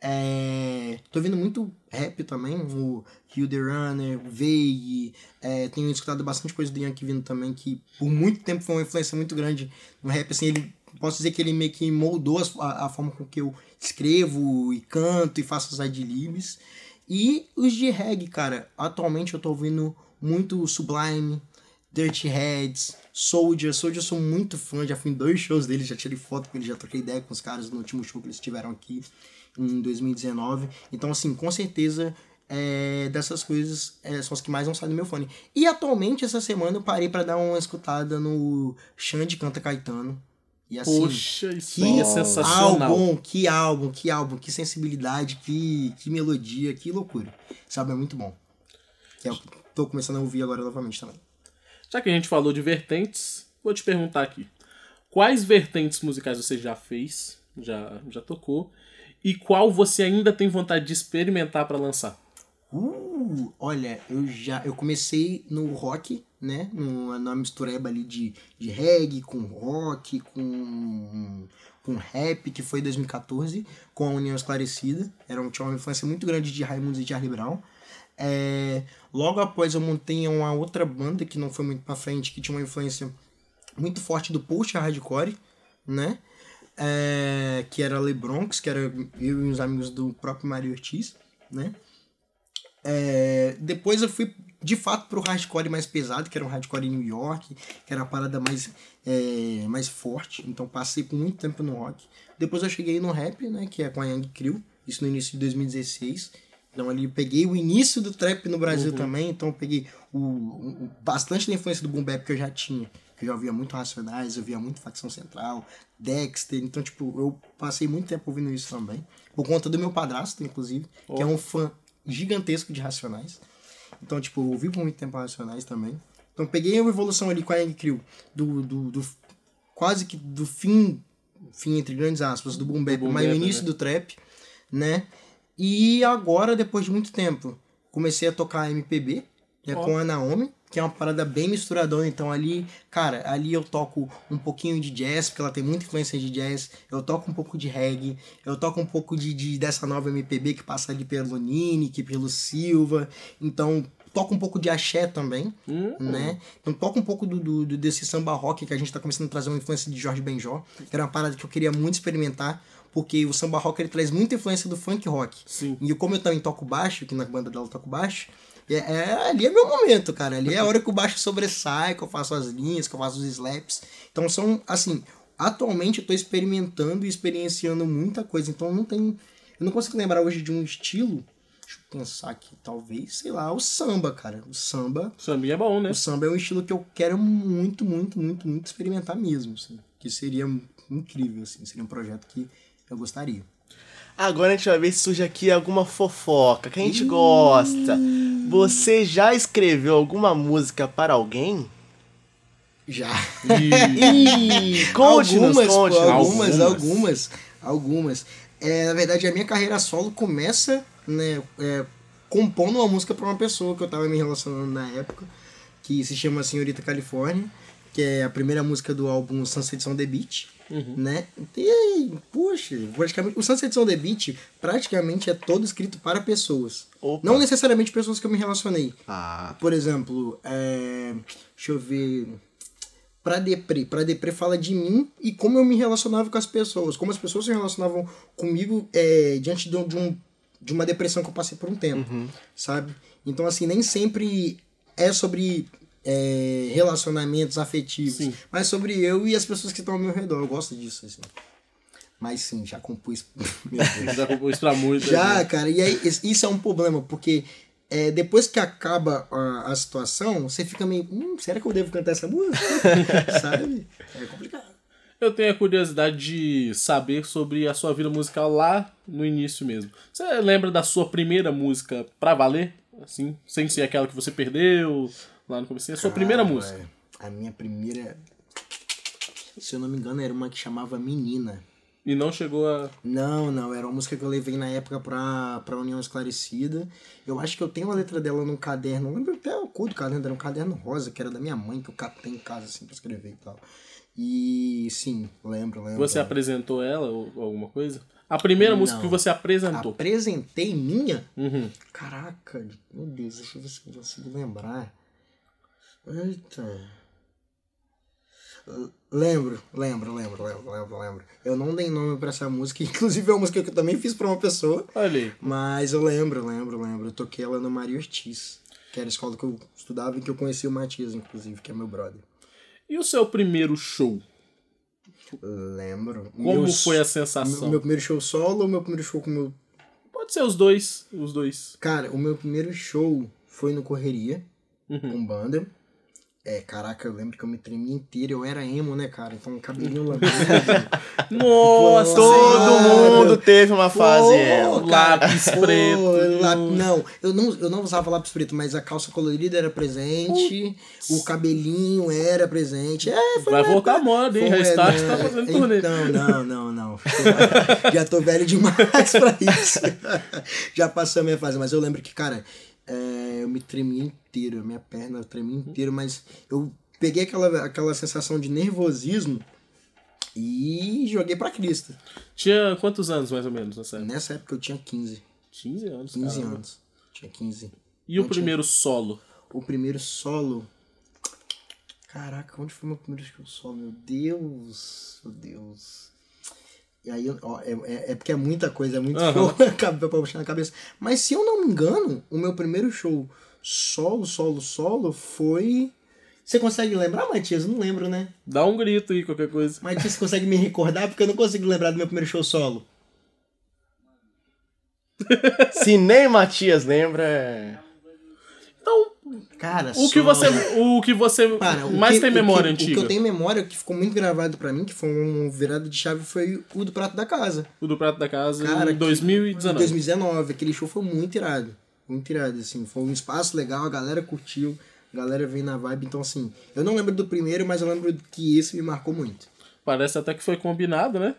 Speaker 6: É, tô ouvindo muito rap também, o Hugh the Runner, o é, tenho escutado bastante coisa do Yankee vindo também, que por muito tempo foi uma influência muito grande no rap, assim, ele, posso dizer que ele meio que moldou as- a, a forma com que eu escrevo e canto e faço os adlibs. E os de reggae, cara, atualmente eu tô ouvindo muito Sublime, Dirty Heads, Soldier. Soldier eu sou muito fã, já fui em dois shows deles, já tirei foto com eles, já troquei ideia com os caras no último show que eles tiveram aqui em 2019. Então, assim, com certeza é, dessas coisas é, são as que mais vão sair do meu fone. E atualmente, essa semana, eu parei pra dar uma escutada no Xande Canta Caetano. E assim.
Speaker 4: Poxa, isso
Speaker 6: Que
Speaker 4: é sensacional.
Speaker 6: álbum, que álbum, que álbum, que sensibilidade, que, que melodia, que loucura. Sabe, é muito bom. Que é o que eu tô começando a ouvir agora novamente também.
Speaker 4: Já que a gente falou de vertentes, vou te perguntar aqui. Quais vertentes musicais você já fez, já, já tocou, e qual você ainda tem vontade de experimentar pra lançar?
Speaker 6: Uh, olha, eu já eu comecei no rock, né? No- Na mistureba ali de, de reggae com rock, com, com rap, que foi em 2014, com a União Esclarecida. Era, um- tinha uma influência muito grande de Raimundos e Charlie Brown. É, logo após eu montei uma outra banda que não foi muito pra frente, que tinha uma influência muito forte do post hardcore, né? É, que era Le Bronx, que era eu e os amigos do próprio Mario Ortiz, né? É, depois eu fui de fato pro hardcore mais pesado, que era um hardcore em New York, que era a parada mais, é, mais forte. Então passei por muito tempo no rock. Depois eu cheguei no rap, né, que é com a Young Crew, isso no início de 2016. Então ali eu peguei o início do trap no Brasil também, então eu peguei o, o- bastante da influência do boom bap que eu já tinha. Eu já ouvia muito Racionais, eu via muito Facção Central, Dexter, então tipo, eu passei muito tempo ouvindo isso também. Por conta do meu padrasto, inclusive, que é um fã gigantesco de Racionais. Então, tipo, eu ouvi por muito tempo Racionais também. Então peguei uma evolução ali com a Young Crew, do, do, do quase que do fim, fim entre grandes aspas, do boom bap, mas o início
Speaker 4: né?
Speaker 6: do trap, né? E agora, depois de muito tempo, comecei a tocar MPB, é
Speaker 4: Ó.
Speaker 6: com a Naomi, que é uma parada bem misturadona. Então ali, cara, ali eu toco um pouquinho de jazz, porque ela tem muita influência de jazz. Eu toco um pouco de reggae, eu toco um pouco de, de- dessa nova MPB que passa ali pelo Nick, pelo Silva. Então, toco um pouco de axé também, né? Então toco um pouco do- do- desse samba rock que a gente tá começando a trazer uma influência de Jorge Benjó, que era uma parada que eu queria muito experimentar, porque o samba rock ele traz muita influência do funk rock.
Speaker 4: Sim.
Speaker 6: E como eu também toco baixo, que na banda dela eu toco baixo, é, é- ali é meu momento, cara. Ali é a hora que o baixo sobressai, que eu faço as linhas, que eu faço os slaps. Então são, assim, atualmente eu tô experimentando e experienciando muita coisa. Então não tem. Eu não consigo lembrar hoje de um estilo. Deixa eu pensar aqui, talvez, sei lá, o samba, cara. O samba.
Speaker 4: O sambinha é bom, né?
Speaker 6: O samba é um estilo que eu quero muito, muito, muito, muito experimentar mesmo, assim. Que seria incrível, assim. Seria um projeto que eu gostaria.
Speaker 5: Agora a gente vai ver se surge aqui alguma fofoca que a gente gosta. Você já escreveu alguma música para alguém?
Speaker 6: Já.
Speaker 5: Ih, *laughs* conte-nos,
Speaker 6: algumas, pô,
Speaker 5: conte-nos.
Speaker 6: algumas,
Speaker 4: Algumas.
Speaker 6: algumas, algumas. É, na verdade, a minha carreira solo começa, né, é, compondo uma música para uma pessoa que eu tava me relacionando na época, que se chama Senhorita Califórnia, que é a primeira música do álbum Sunset on the Beach, né? E aí, puxa, praticamente, o Sunset on the Beach praticamente é todo escrito para pessoas.
Speaker 5: Opa.
Speaker 6: Não necessariamente pessoas que eu me relacionei.
Speaker 5: Ah,
Speaker 6: Por exemplo, é, deixa eu ver. Pra Depre. Pra Depre fala de mim e como eu me relacionava com as pessoas. Como as pessoas se relacionavam comigo é, diante de, um- de um, de uma depressão que eu passei por um tempo. Sabe? Então, assim, nem sempre é sobre é, relacionamentos afetivos.
Speaker 4: Sim.
Speaker 6: Mas sobre eu e as pessoas que estão ao meu redor. Eu gosto disso, assim. Mas sim, já compus. *laughs*
Speaker 4: Já compôs pra muito.
Speaker 6: Já,
Speaker 4: né?
Speaker 6: cara, e aí isso é um problema, porque é, depois que acaba a, a situação, você fica meio, hum, será que eu devo cantar essa música? *laughs* Sabe? É complicado.
Speaker 4: Eu tenho a curiosidade de saber sobre a sua vida musical lá no início mesmo. Você lembra da sua primeira música pra valer? Assim, sem ser aquela que você perdeu lá no começo. A sua primeira música.
Speaker 6: A minha primeira. Se eu não me engano, era uma que chamava Menina.
Speaker 4: E não chegou a.
Speaker 6: Não, não, era uma música que eu levei na época pra, pra União Esclarecida. Eu acho que eu tenho a letra dela num caderno, não lembro até o cor do caderno, era um caderno rosa, que era da minha mãe, que eu catei em casa assim pra escrever e tal. E sim, lembro, lembro.
Speaker 4: Você apresentou ela ou alguma coisa? A primeira música
Speaker 6: Não.
Speaker 4: que você apresentou.
Speaker 6: Apresentei minha?
Speaker 4: Uhum.
Speaker 6: Caraca, meu Deus, deixa eu ver se eu consigo lembrar. Eita. Lembro, lembro, lembro, lembro, lembro, lembro. Eu não dei nome pra essa música, *laughs* inclusive é uma música que eu também fiz pra uma pessoa.
Speaker 4: Olha.
Speaker 6: Mas eu lembro, lembro, lembro. Eu toquei ela no Maria Ortiz, que era a escola que eu estudava e que eu conheci o Matias, inclusive, que é meu brother.
Speaker 4: E o seu primeiro show?
Speaker 6: Lembro.
Speaker 4: Como
Speaker 6: Meu-
Speaker 4: foi a
Speaker 6: Meu,
Speaker 4: sensação?
Speaker 6: meu primeiro show solo ou meu primeiro show com meu.
Speaker 4: Pode ser os dois. Os dois.
Speaker 6: Cara, o meu primeiro show foi no Correria,
Speaker 4: Uhum.
Speaker 6: com banda. É, caraca, eu lembro que eu me tremi inteiro. Eu era emo, né, cara? Então, cabelinho *laughs* lambido.
Speaker 4: Nossa!
Speaker 5: Todo mundo teve uma fase.
Speaker 6: Pô,
Speaker 4: lápis
Speaker 6: Pô,
Speaker 4: preto.
Speaker 6: lá- não, eu não, eu não usava lápis preto, mas a calça colorida era presente, o cabelinho era presente. É, foi
Speaker 4: Vai
Speaker 6: uma
Speaker 4: voltar a moda, hein? Restart
Speaker 6: né?
Speaker 4: tá fazendo turnê.
Speaker 6: Então, não, não, não. Já tô velho demais *laughs* pra isso. Já passou a minha fase, mas eu lembro que, cara, é, eu me tremi inteiro, minha perna tremia inteiro, mas eu peguei aquela, aquela sensação de nervosismo e joguei pra Cristo.
Speaker 4: Tinha quantos anos, mais ou menos, nessa época?
Speaker 6: Nessa época eu tinha 15.
Speaker 4: 15 anos.
Speaker 6: 15
Speaker 4: caramba.
Speaker 6: anos. Tinha 15.
Speaker 4: E o
Speaker 6: Não
Speaker 4: primeiro solo?
Speaker 6: O primeiro solo. Caraca, onde foi meu primeiro solo? Meu Deus. Meu Deus. E aí, ó, é, é, é porque é muita coisa, é muito
Speaker 4: Aham.
Speaker 6: show pra puxar na cabeça. Mas se eu não me engano, o meu primeiro show solo, solo, solo foi. Você consegue lembrar, Matias? Eu não lembro, né?
Speaker 4: Dá um grito aí, qualquer coisa.
Speaker 6: Matias, você consegue me recordar? Porque eu não consigo lembrar do meu primeiro show solo. *laughs*
Speaker 5: Se nem Matias lembra.
Speaker 6: Cara,
Speaker 4: o que
Speaker 6: solo.
Speaker 4: você, o que você
Speaker 6: Cara, o
Speaker 4: mais
Speaker 6: que-
Speaker 4: tem
Speaker 6: o que-
Speaker 4: memória
Speaker 6: O que
Speaker 4: antiga?
Speaker 6: eu tenho memória, que ficou muito gravado pra mim, que foi uma virada de chave, foi o do Prato da Casa.
Speaker 4: O do Prato da Casa
Speaker 6: Cara,
Speaker 4: em 2019.
Speaker 6: 2019. Aquele show foi muito irado. Muito irado, assim. Foi um espaço legal, a galera curtiu, a galera veio na vibe. Então, assim, eu não lembro do primeiro, mas eu lembro que esse me marcou muito.
Speaker 4: Parece até que foi combinado, né?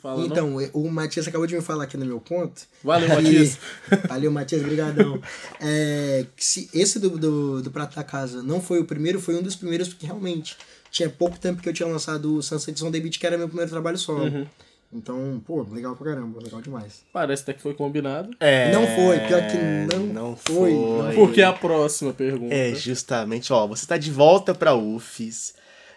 Speaker 4: Fala, não?
Speaker 6: então, o Matias acabou de me falar aqui no meu ponto.
Speaker 4: Valeu, Matias. *laughs*
Speaker 6: Valeu, Matias, brigadão. *laughs* É, se esse do, do, do Prato da Casa não foi o primeiro, foi um dos primeiros, porque realmente tinha pouco tempo que eu tinha lançado o Sunset on the Beach, que era meu primeiro trabalho solo.
Speaker 4: Uhum.
Speaker 6: Então, pô, legal pra caramba, legal demais.
Speaker 4: Parece até que foi combinado.
Speaker 5: É,
Speaker 6: Não foi, pior que não foi, não
Speaker 4: Porque a próxima pergunta.
Speaker 5: É, justamente, ó, você tá de volta pra UFES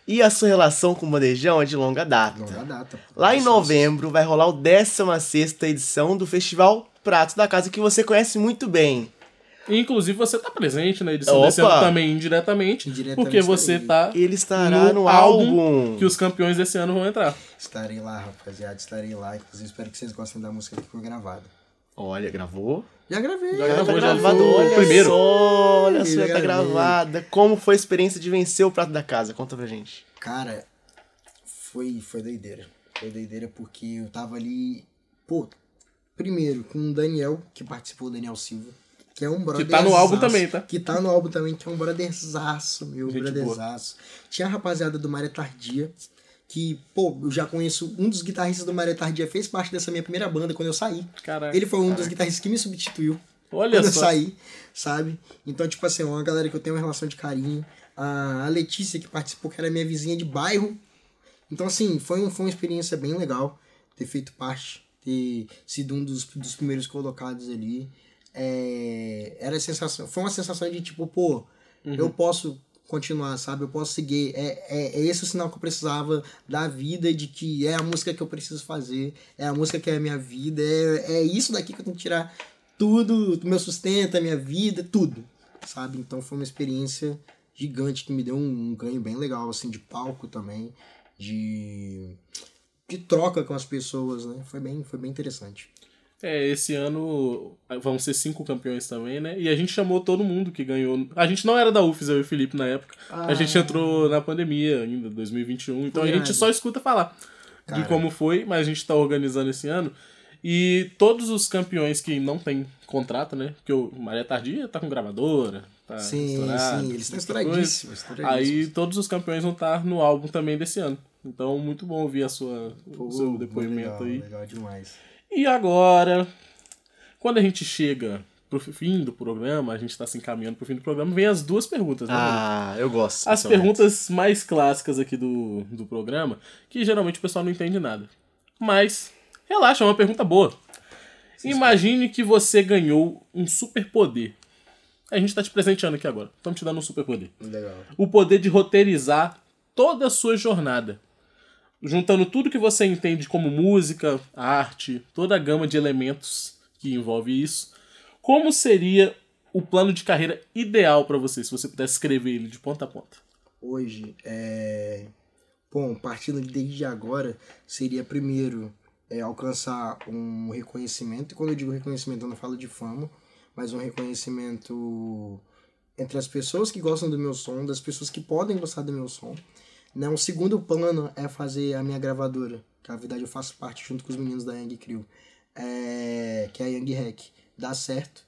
Speaker 5: e a sua relação com o Bandejão é de longa data.
Speaker 6: Longa data.
Speaker 5: Lá em novembro vai rolar o 16ª edição do Festival Pratos da Casa, que você conhece muito bem.
Speaker 4: Inclusive, você tá presente na edição
Speaker 5: Opa!
Speaker 4: desse ano também, indiretamente.
Speaker 6: Indiretamente
Speaker 4: porque você
Speaker 6: estarei.
Speaker 4: tá
Speaker 5: Ele estará no,
Speaker 4: no
Speaker 5: álbum.
Speaker 4: álbum que os campeões desse ano vão entrar.
Speaker 6: Estarei lá, rapaziada, estarei lá. Inclusive, espero que vocês gostem da música que foi gravada.
Speaker 5: Olha, gravou?
Speaker 6: Já gravei.
Speaker 4: Já
Speaker 5: Já tá gravado, olha
Speaker 4: primeiro.
Speaker 5: só, olha só,
Speaker 6: Já
Speaker 5: já tá gravada. Como foi a experiência de vencer o Prato da Casa? Conta pra gente.
Speaker 6: Cara, foi, foi doideira. Foi doideira porque eu tava ali. Pô, primeiro com o Daniel, que participou, o Daniel Silva. Que é um brother.
Speaker 4: tá no álbum também, tá?
Speaker 6: Que tá no álbum também, que é um brotherzaço, meu
Speaker 4: Gente
Speaker 6: brotherzaço. Tinha a rapaziada do Maré Tardia, que, pô, eu já conheço um dos guitarristas do Maré Tardia, fez parte dessa minha primeira banda quando eu saí.
Speaker 4: Caraca.
Speaker 6: Ele foi um dos guitarristas que me substituiu
Speaker 4: Olha
Speaker 6: quando eu
Speaker 4: só.
Speaker 6: saí, sabe? Então, tipo assim, é uma galera que eu tenho uma relação de carinho. A Letícia, que participou, que era minha vizinha de bairro. Então, assim, foi, um, foi uma experiência bem legal ter feito parte, ter sido um dos, dos primeiros colocados ali. É, era sensação, foi uma sensação de tipo, pô, eu posso continuar, sabe? Eu posso seguir. É, é, é esse o sinal que eu precisava da vida, de que é a música que eu preciso fazer, é a música que é a minha vida, é, é isso daqui que eu tenho que tirar tudo, do meu sustento, a minha vida, tudo, sabe? Então foi uma experiência gigante que me deu um, um ganho bem legal, assim, de palco também, de, de troca com as pessoas, né? Foi bem, foi bem interessante.
Speaker 4: É, esse ano vão ser cinco campeões também, né? E a gente chamou todo mundo que ganhou. A gente não era da UFES, eu e o Felipe na época. A gente entrou na pandemia ainda, 2021. Então a gente só escuta falar de
Speaker 6: Cara.
Speaker 4: como foi, mas a gente tá organizando esse ano. E todos os campeões que não tem contrato, né? Porque o Maria Tardia tá com gravadora, tá
Speaker 6: Sim, sim, eles estão
Speaker 4: coisa.
Speaker 6: estouradíssimos.
Speaker 4: Aí todos os campeões vão estar no álbum também desse ano. Então, muito bom ouvir a sua, o seu
Speaker 6: Pô,
Speaker 4: depoimento
Speaker 6: legal,
Speaker 4: aí.
Speaker 6: Legal demais.
Speaker 4: E agora, quando a gente chega pro fim do programa, a gente tá se encaminhando pro fim do programa, vem as duas perguntas, né? Bruno?
Speaker 5: Ah, eu gosto.
Speaker 4: As perguntas mais clássicas aqui do, do programa, que geralmente o pessoal não entende nada. Mas, relaxa, é uma pergunta boa. Imagine que você ganhou um superpoder. A gente tá te presenteando aqui agora. Estamos te dando um superpoder.
Speaker 6: Legal.
Speaker 4: O poder de roteirizar toda a sua jornada. Juntando tudo que você entende como música, arte, toda a gama de elementos que envolve isso. Como seria o plano de carreira ideal pra você, se você pudesse escrever ele de ponta a ponta?
Speaker 6: Hoje, é... Bom, partindo desde agora, seria primeiro é, alcançar um reconhecimento. E quando eu digo reconhecimento, eu não falo de fama, mas um reconhecimento entre as pessoas que gostam do meu som, das pessoas que podem gostar do meu som. Né? Um segundo plano é fazer a minha gravadora, que na verdade eu faço parte junto com os meninos da Young Crew, é... que é a Young Hack. Dá certo.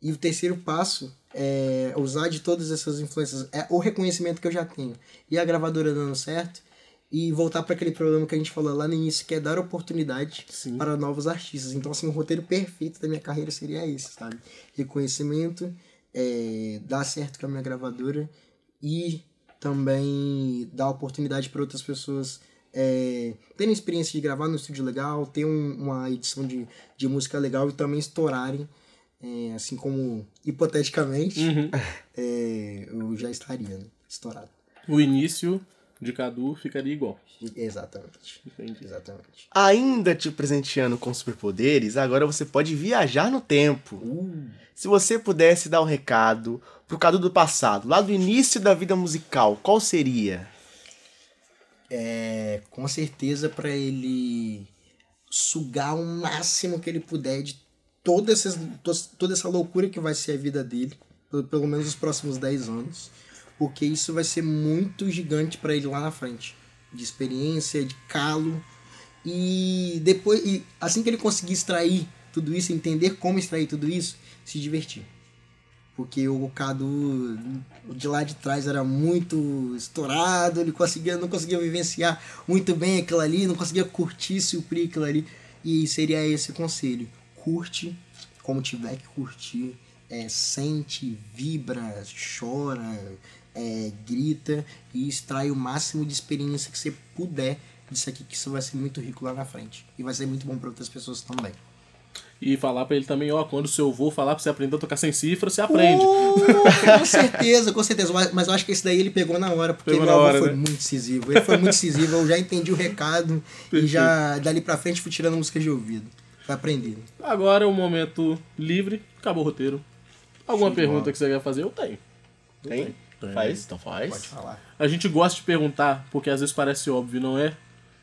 Speaker 6: E o terceiro passo é usar de todas essas influências, é o reconhecimento que eu já tenho e a gravadora dando certo e voltar para aquele problema que a gente falou lá no início, que é dar oportunidade
Speaker 4: Sim.
Speaker 6: para novos artistas. Então, assim, o roteiro perfeito da minha carreira seria esse, sabe? Reconhecimento, é, dar certo com a minha gravadora e também dar oportunidade para outras pessoas é, terem experiência de gravar no estúdio legal, ter um- uma edição de, de música legal e também estourarem, é, assim como hipoteticamente
Speaker 4: Uhum. *laughs*
Speaker 6: é, eu já estaria né, estourado.
Speaker 4: O início de Cadu ficaria igual.
Speaker 6: Exatamente.
Speaker 4: Entendi.
Speaker 6: Exatamente.
Speaker 5: Ainda te presenteando com superpoderes, agora você pode viajar no tempo. Se você pudesse dar um recado pro Cadu do passado, lá do início da vida musical, qual seria?
Speaker 6: É, com certeza para ele sugar o máximo que ele puder de toda essa, toda essa loucura que vai ser a vida dele, pelo, pelo menos os próximos 10 anos, porque isso vai ser muito gigante para ele lá na frente, de experiência, de calo, e depois, e assim que ele conseguir extrair tudo isso, entender como extrair tudo isso, se divertir. Porque o Cadu de lá de trás era muito estourado, ele conseguia, não conseguia vivenciar muito bem aquilo ali, não conseguia curtir, suprir aquilo ali. E seria esse o conselho. Curte como tiver que curtir. É, sente, vibra, chora, é, grita e extrai o máximo de experiência que você puder disso aqui, que isso vai ser muito rico lá na frente. E vai ser muito bom para outras pessoas também.
Speaker 4: E falar pra ele também, ó, quando o seu avô falar pra você aprender a tocar sem cifra, você aprende.
Speaker 6: Uh, com certeza, com certeza. Mas, mas eu acho que esse daí ele pegou na hora, porque
Speaker 4: Pegou
Speaker 6: meu avô
Speaker 4: hora,
Speaker 6: foi
Speaker 4: né?
Speaker 6: muito decisivo. Ele foi muito decisivo, eu já entendi o recado e já dali pra frente fui tirando música de ouvido. Foi aprendendo.
Speaker 4: Agora é o momento livre, acabou o roteiro. Alguma pergunta que você quer fazer? Eu tenho.
Speaker 5: Tem?
Speaker 4: Tem.
Speaker 5: Faz? Então faz.
Speaker 6: Pode falar.
Speaker 4: A gente gosta de perguntar, porque às vezes parece óbvio, não é?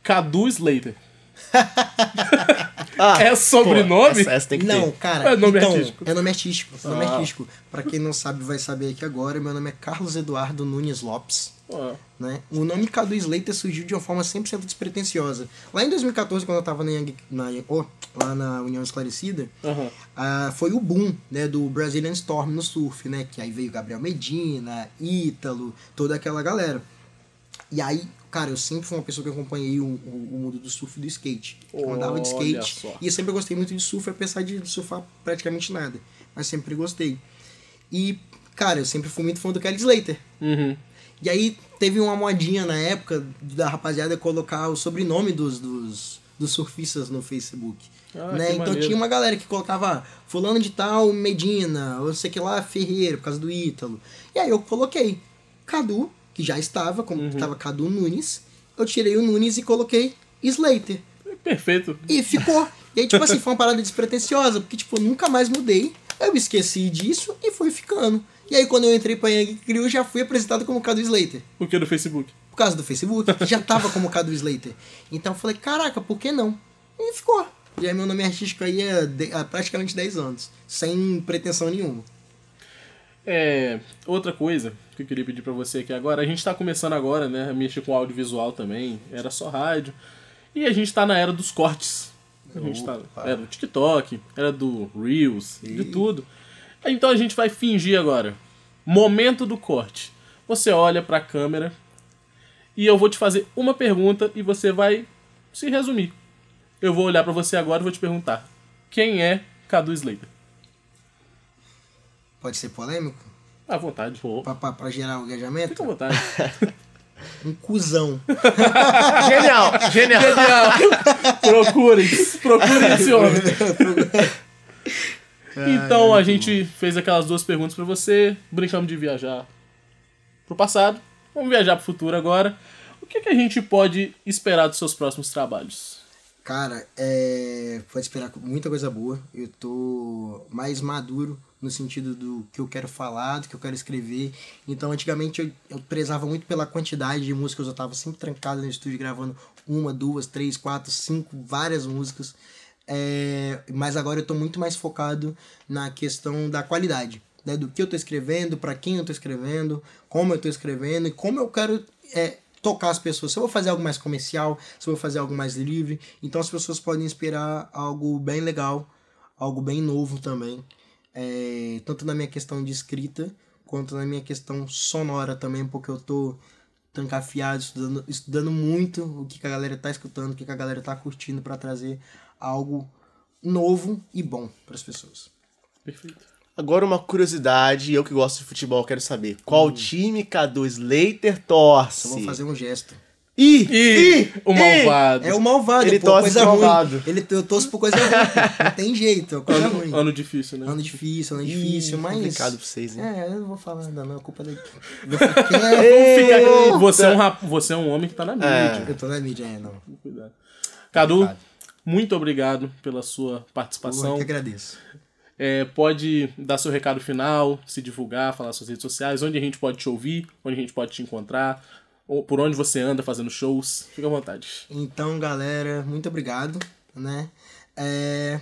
Speaker 4: Cadu Slater. *laughs*
Speaker 5: Ah,
Speaker 4: É sobrenome?
Speaker 5: pô, essa, essa tem que
Speaker 6: Não,
Speaker 5: ter.
Speaker 6: cara,
Speaker 4: É nome
Speaker 6: então,
Speaker 4: artístico.
Speaker 6: é nome artístico. É nome
Speaker 4: Ah.
Speaker 6: artístico. Pra quem não sabe, vai saber aqui agora. Meu nome é Carlos Eduardo Nunes Lopes.
Speaker 4: Ó,
Speaker 6: né? O nome Cadu Slater surgiu de uma forma 100% despretensiosa. Lá em 2014, quando eu tava na, Young- na, oh, lá na União Esclarecida,
Speaker 4: aham.
Speaker 6: ah, foi o boom né, do Brazilian Storm no surf, né? Que aí veio Gabriel Medina, Ítalo, toda aquela galera. E aí, cara, eu sempre fui uma pessoa que acompanhei o, o, o mundo do surf e do skate. Eu andava de skate
Speaker 4: só.
Speaker 6: e eu sempre gostei muito de surf, apesar de surfar praticamente nada. Mas sempre gostei. E, cara, eu sempre fui muito fã do Kelly Slater.
Speaker 4: Uhum.
Speaker 6: E aí teve uma modinha na época da rapaziada colocar o sobrenome dos, dos, dos surfistas no Facebook.
Speaker 4: Ah,
Speaker 6: né? Então
Speaker 4: maneiro.
Speaker 6: tinha uma galera que colocava ah, fulano de tal, Medina, ou sei que lá, Ferreira, por causa do Ítalo. E aí eu coloquei Cadu, que já estava, como
Speaker 4: Uhum.
Speaker 6: estava Cadu Nunes, eu tirei o Nunes e coloquei Slater.
Speaker 4: Perfeito.
Speaker 6: E ficou. E aí, tipo assim, foi uma parada despretensiosa, porque, tipo, eu nunca mais mudei. Eu esqueci disso e foi ficando. E aí, quando eu entrei pra Young Crew, já fui apresentado como Cadu Slater.
Speaker 4: O que do Facebook?
Speaker 6: Por causa do Facebook, que já tava como Cadu Slater. Então eu falei, caraca, por que não? E ficou. Já meu nome artístico aí é de- há praticamente 10 anos, sem pretensão nenhuma.
Speaker 4: É, outra coisa que eu queria pedir pra você aqui agora, a gente tá começando agora, né, a mexer com audiovisual também, era só rádio, e a gente tá na era dos cortes. A gente tá, era do TikTok, era do Reels, de tudo. Então a gente vai fingir agora. Momento do corte. Você olha pra câmera e eu vou te fazer uma pergunta e você vai se resumir. Eu vou olhar pra você agora e vou te perguntar: quem é Cadu Slater?
Speaker 6: Pode ser polêmico?
Speaker 4: À vontade.
Speaker 6: Pra, pra, pra gerar o engajamento?
Speaker 4: Fica à vontade. *laughs*
Speaker 6: Um cuzão. *laughs*
Speaker 5: Genial, genial.
Speaker 4: procurem, *laughs* procurem esse homem. Então a gente fez aquelas duas perguntas pra você, brincamos de viajar pro passado, vamos viajar pro futuro agora. O que, que a gente pode esperar dos seus próximos trabalhos?
Speaker 6: Cara, é... pode esperar muita coisa boa. Eu tô mais maduro no sentido do que eu quero falar, do que eu quero escrever. Então, antigamente eu, eu prezava muito pela quantidade de músicas. Eu tava sempre trancado no estúdio gravando uma, duas, três, quatro, cinco, várias músicas. É... Mas agora eu tô muito mais focado na questão da qualidade. Né? Do que eu tô escrevendo, para quem eu tô escrevendo, como eu tô escrevendo e como eu quero é, tocar as pessoas. Se eu vou fazer algo mais comercial, se eu vou fazer algo mais livre, então as pessoas podem esperar algo bem legal, algo bem novo também. É, tanto na minha questão de escrita, quanto na minha questão sonora também, porque eu tô trancafiado, estudando, estudando muito o que, que a galera tá escutando, o que, que a galera tá curtindo para trazer algo novo e bom para as pessoas.
Speaker 4: Perfeito.
Speaker 5: Agora uma curiosidade, eu que gosto de futebol, quero saber. Qual time Cadu Slater torce?
Speaker 6: Eu vou fazer um gesto.
Speaker 5: Ih!
Speaker 4: Ih, o malvado.
Speaker 6: É o malvado,
Speaker 5: Ele
Speaker 6: pô,
Speaker 5: torce
Speaker 6: coisa
Speaker 5: pro
Speaker 6: ruim.
Speaker 5: malvado.
Speaker 6: Ele, eu torço por coisa ruim. Não tem jeito, é coisa ruim.
Speaker 4: Ano difícil, né?
Speaker 6: Ano difícil, ano
Speaker 5: Ih,
Speaker 6: difícil, mas.
Speaker 5: complicado pra vocês, hein?
Speaker 6: É, eu não vou falar nada, não. A culpa é da. *laughs*
Speaker 4: Fica- Você, é um rap... você é um homem que tá na mídia.
Speaker 5: É.
Speaker 6: Eu tô na mídia, é, não.
Speaker 4: Cuidado. Cadu, muito obrigado pela sua
Speaker 6: Eu
Speaker 4: participação.
Speaker 6: que agradeço.
Speaker 4: É, pode dar seu recado final, se divulgar, falar suas redes sociais, onde a gente pode te ouvir, onde a gente pode te encontrar, ou por onde você anda fazendo shows. Fica à vontade.
Speaker 6: Então, galera, muito obrigado, né? É,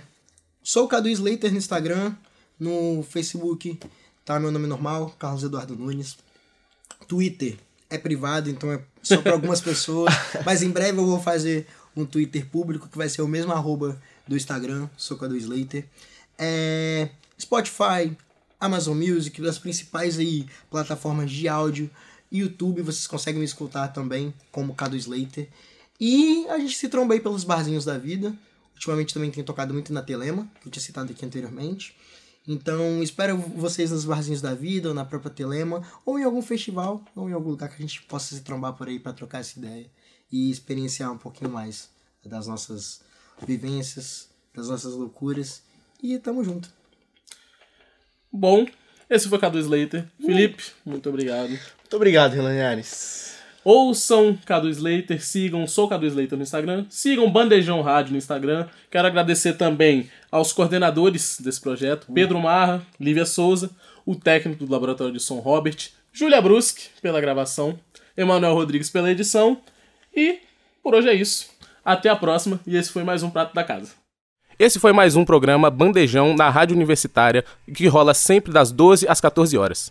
Speaker 6: Sou o Cadu Slater no Instagram, no Facebook tá meu nome normal, Carlos Eduardo Nunes. Twitter é privado, então é só para algumas pessoas. *laughs* Mas em breve eu vou fazer um Twitter público que vai ser o mesmo arroba do Instagram, sou Cadu Slater. É, Spotify, Amazon Music, das principais aí plataformas de áudio. YouTube, vocês conseguem me escutar também, como Cadu Slater. E a gente se tromba aí pelos barzinhos da vida. Ultimamente também tenho tocado muito na Telema, que eu tinha citado aqui anteriormente. Então, espero vocês nos barzinhos da vida, ou na própria Telema, ou em algum festival, ou em algum lugar que a gente possa se trombar por aí para trocar essa ideia e experienciar um pouquinho mais das nossas vivências, das nossas loucuras. E tamo junto.
Speaker 4: Bom, esse foi Cadu Slater. Felipe, muito obrigado.
Speaker 5: Muito obrigado, Renan Yares.
Speaker 4: Ouçam Cadu Slater, sigam Sou Cadu Slater no Instagram, sigam Bandejão Rádio no Instagram. Quero agradecer também aos coordenadores desse projeto, Pedro Marra, Lívia Souza, o técnico do Laboratório de Som Robert, Júlia Brusque pela gravação, Emanuel Rodrigues pela edição. E por hoje é isso. Até a próxima e esse foi mais um Prato da Casa. Esse foi mais um programa Bandejão na Rádio Universitária, que rola sempre das 12 às 14 horas.